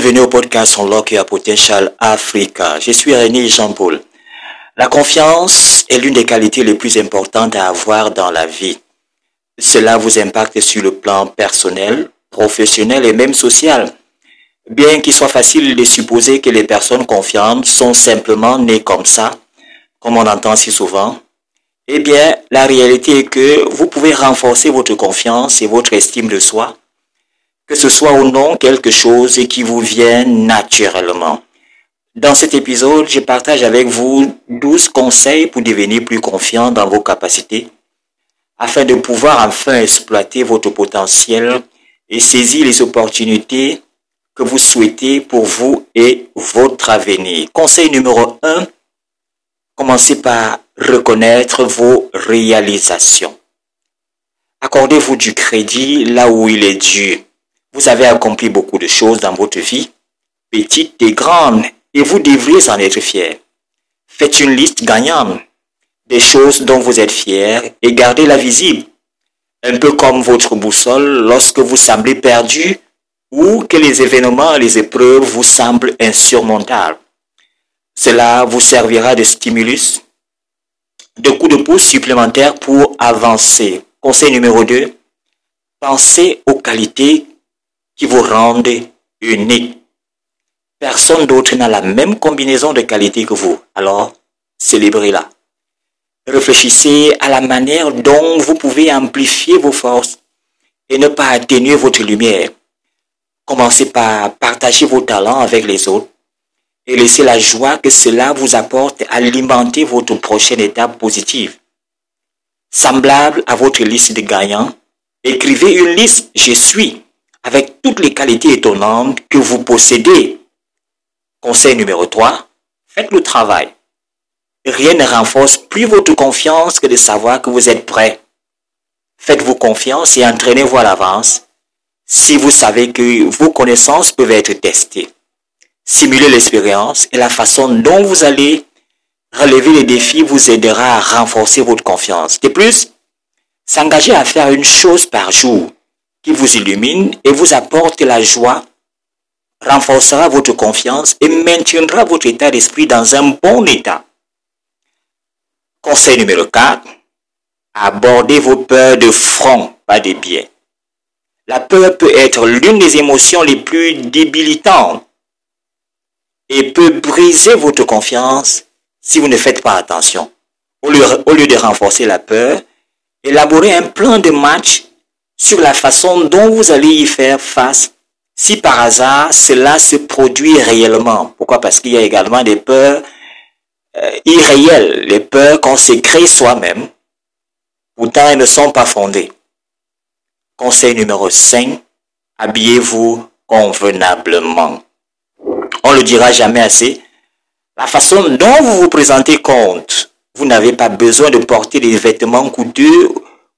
Bienvenue au podcast Unlock Your Potential Africa. Je suis René Jean-Paul. La confiance est l'une des qualités les plus importantes à avoir dans la vie. Cela vous impacte sur le plan personnel, professionnel et même social. Bien qu'il soit facile de supposer que les personnes confiantes sont simplement nées comme ça, comme on entend si souvent, eh bien, la réalité est que vous pouvez renforcer votre confiance et votre estime de soi, que ce soit ou non quelque chose qui vous vient naturellement. Dans cet épisode, je partage avec vous 12 conseils pour devenir plus confiant dans vos capacités, afin de pouvoir enfin exploiter votre potentiel et saisir les opportunités que vous souhaitez pour vous et votre avenir. Conseil numéro 1, commencez par reconnaître vos réalisations. Accordez-vous du crédit là où il est dû. Vous avez accompli beaucoup de choses dans votre vie, petites et grandes, et vous devriez en être fier. Faites une liste gagnante des choses dont vous êtes fier et gardez-la visible. Un peu comme votre boussole lorsque vous semblez perdu ou que les événements, les épreuves vous semblent insurmontables. Cela vous servira de stimulus, de coup de pouce supplémentaire pour avancer. Conseil numéro 2, pensez aux qualités qui vous rendent unique. Personne d'autre n'a la même combinaison de qualités que vous. Alors, célébrez-la. Réfléchissez à la manière dont vous pouvez amplifier vos forces et ne pas atténuer votre lumière. Commencez par partager vos talents avec les autres et laissez la joie que cela vous apporte alimenter votre prochaine étape positive. Semblable à votre liste de gagnants, écrivez une liste Je suis avec toutes les qualités étonnantes que vous possédez. Conseil numéro 3, faites le travail. Rien ne renforce plus votre confiance que de savoir que vous êtes prêt. Faites-vous confiance et entraînez-vous à l'avance si vous savez que vos connaissances peuvent être testées. Simulez l'expérience et la façon dont vous allez relever les défis vous aidera à renforcer votre confiance. De plus, s'engager à faire une chose par jour qui vous illumine et vous apporte la joie renforcera votre confiance et maintiendra votre état d'esprit dans un bon état. Conseil numéro 4. Abordez vos peurs de front, pas de biais. La peur peut être l'une des émotions les plus débilitantes et peut briser votre confiance si vous ne faites pas attention. Au lieu, au lieu de renforcer la peur, élaborez un plan de match sur la façon dont vous allez y faire face si par hasard cela se produit réellement. Pourquoi? Parce qu'il y a également des peurs euh, irréelles, les peurs qu'on se crée soi-même. Pourtant, elles ne sont pas fondées. Conseil numéro 5, habillez-vous convenablement. On le dira jamais assez. La façon dont vous vous présentez compte. Vous n'avez pas besoin de porter des vêtements coûteux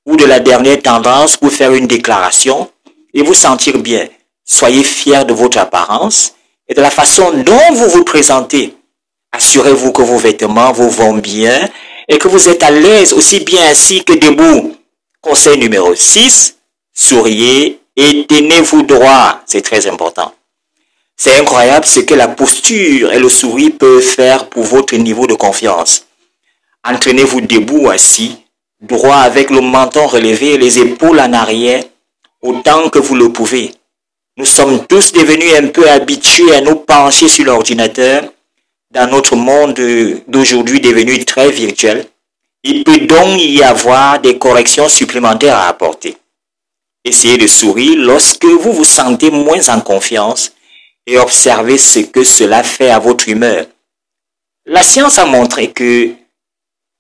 ou de la dernière tendance pour faire une déclaration et vous sentir bien. Soyez fier de votre apparence et de la façon dont vous vous présentez. Assurez-vous que vos vêtements vous vont bien et que vous êtes à l'aise aussi bien assis que debout. Conseil numéro 6, souriez et tenez-vous droit. C'est très important. C'est incroyable ce que la posture et le sourire peuvent faire pour votre niveau de confiance. Entraînez-vous debout assis, droit avec le menton relevé et les épaules en arrière, autant que vous le pouvez. Nous sommes tous devenus un peu habitués à nous pencher sur l'ordinateur dans notre monde d'aujourd'hui devenu très virtuel. Il peut donc y avoir des corrections supplémentaires à apporter. Essayez de sourire lorsque vous vous sentez moins en confiance et observez ce que cela fait à votre humeur. La science a montré que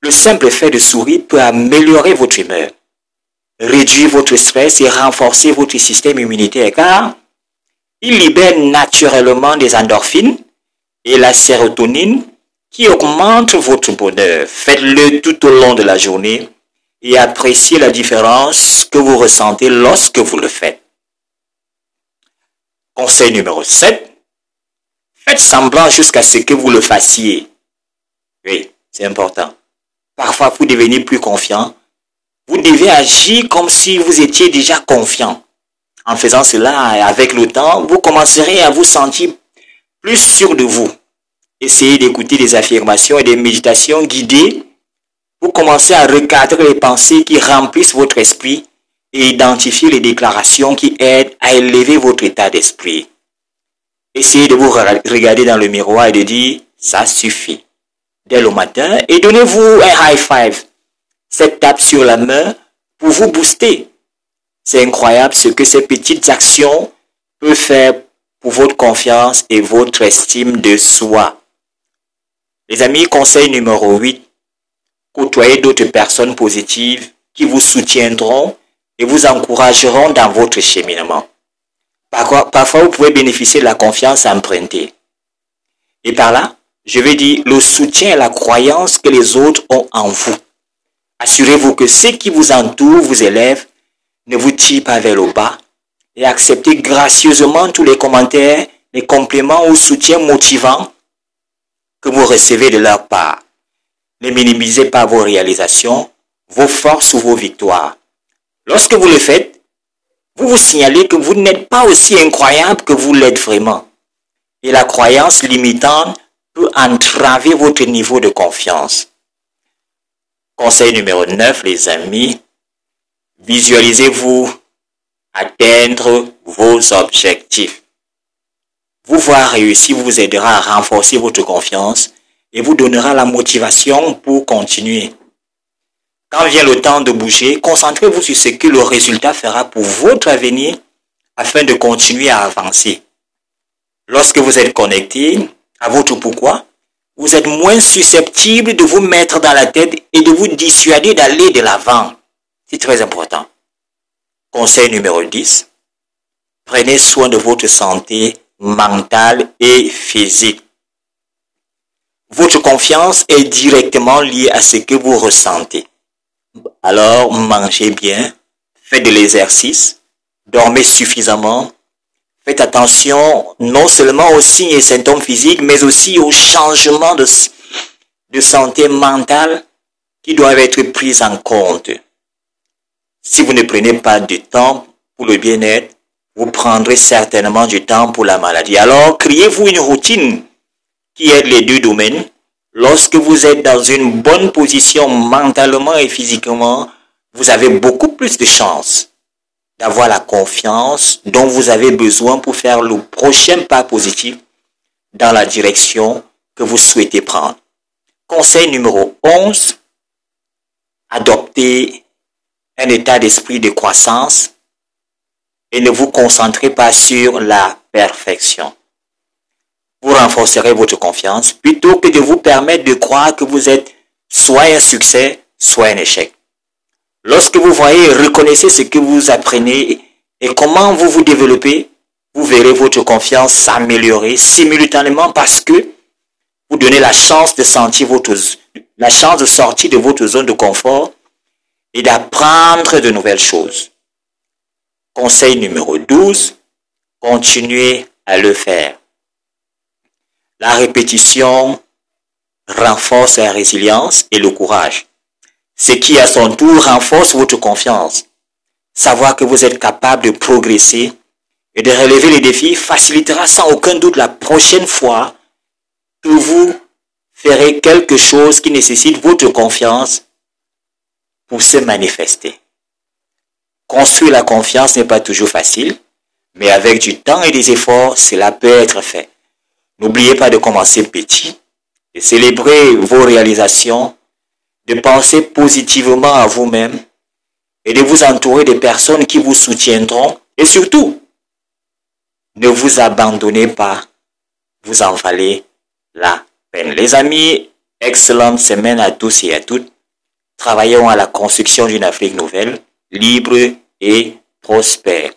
le simple fait de sourire peut améliorer votre humeur, réduire votre stress et renforcer votre système immunitaire car il libère naturellement des endorphines et la sérotonine qui augmentent votre bonheur. Faites-le tout au long de la journée et appréciez la différence que vous ressentez lorsque vous le faites. Conseil numéro 7. Faites semblant jusqu'à ce que vous le fassiez. Oui, c'est important. Parfois, pour devenir plus confiant, vous devez agir comme si vous étiez déjà confiant. En faisant cela, avec le temps, vous commencerez à vous sentir plus sûr de vous. Essayez d'écouter des affirmations et des méditations guidées pour commencer à recadrer les pensées qui remplissent votre esprit et identifier les déclarations qui aident à élever votre état d'esprit. Essayez de vous regarder dans le miroir et de dire ça suffit le matin et donnez-vous un high five, cette tape sur la main pour vous booster. C'est incroyable ce que ces petites actions peuvent faire pour votre confiance et votre estime de soi. Les amis, conseil numéro 8, côtoyez d'autres personnes positives qui vous soutiendront et vous encourageront dans votre cheminement. Parfois, vous pouvez bénéficier de la confiance empruntée. Et par là, je veux dire le soutien et la croyance que les autres ont en vous. Assurez-vous que ceux qui vous entourent vous élèvent, ne vous tirent pas vers le bas et acceptez gracieusement tous les commentaires, les compléments ou soutiens motivants que vous recevez de leur part. Ne minimisez pas vos réalisations, vos forces ou vos victoires. Lorsque vous le faites, vous vous signalez que vous n'êtes pas aussi incroyable que vous l'êtes vraiment. Et la croyance limitante peut entraver votre niveau de confiance. Conseil numéro 9, les amis, visualisez-vous atteindre vos objectifs. Vous voir réussir vous aidera à renforcer votre confiance et vous donnera la motivation pour continuer. Quand vient le temps de bouger, concentrez-vous sur ce que le résultat fera pour votre avenir afin de continuer à avancer. Lorsque vous êtes connecté à votre pourquoi, vous êtes moins susceptible de vous mettre dans la tête et de vous dissuader d'aller de l'avant. C'est très important. Conseil numéro 10. Prenez soin de votre santé mentale et physique. Votre confiance est directement liée à ce que vous ressentez. Alors mangez bien, faites de l'exercice, dormez suffisamment, faites attention non seulement aux signes et symptômes physiques, mais aussi aux changements de, santé mentale qui doivent être pris en compte. Si vous ne prenez pas du temps pour le bien-être, vous prendrez certainement du temps pour la maladie. Alors, créez-vous une routine qui aide les deux domaines Lorsque vous êtes dans une bonne position mentalement et physiquement, vous avez beaucoup plus de chances d'avoir la confiance dont vous avez besoin pour faire le prochain pas positif dans la direction que vous souhaitez prendre. Conseil numéro 11, adoptez un état d'esprit de croissance et ne vous concentrez pas sur la perfection vous renforcerez votre confiance plutôt que de vous permettre de croire que vous êtes soit un succès, soit un échec. Lorsque vous voyez reconnaissez ce que vous apprenez et comment vous vous développez, vous verrez votre confiance s'améliorer simultanément parce que vous donnez la chance de sentir votre, la chance de sortir de votre zone de confort et d'apprendre de nouvelles choses. Conseil numéro 12, continuez à le faire. La répétition renforce la résilience et le courage, ce qui à son tour renforce votre confiance. Savoir que vous êtes capable de progresser et de relever les défis facilitera sans aucun doute la prochaine fois que vous ferez quelque chose qui nécessite votre confiance pour se manifester. Construire la confiance n'est pas toujours facile, mais avec du temps et des efforts, cela peut être fait. N'oubliez pas de commencer petit, de célébrer vos réalisations, de penser positivement à vous-même et de vous entourer de personnes qui vous soutiendront et surtout, ne vous abandonnez pas, vous en valez la peine. Les amis, excellente semaine à tous et à toutes. Travaillons à la construction d'une Afrique nouvelle, libre et prospère.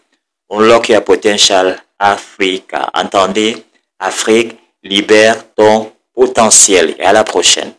Unlock your potential Africa. Entendez Afrique, libère ton potentiel et à la prochaine.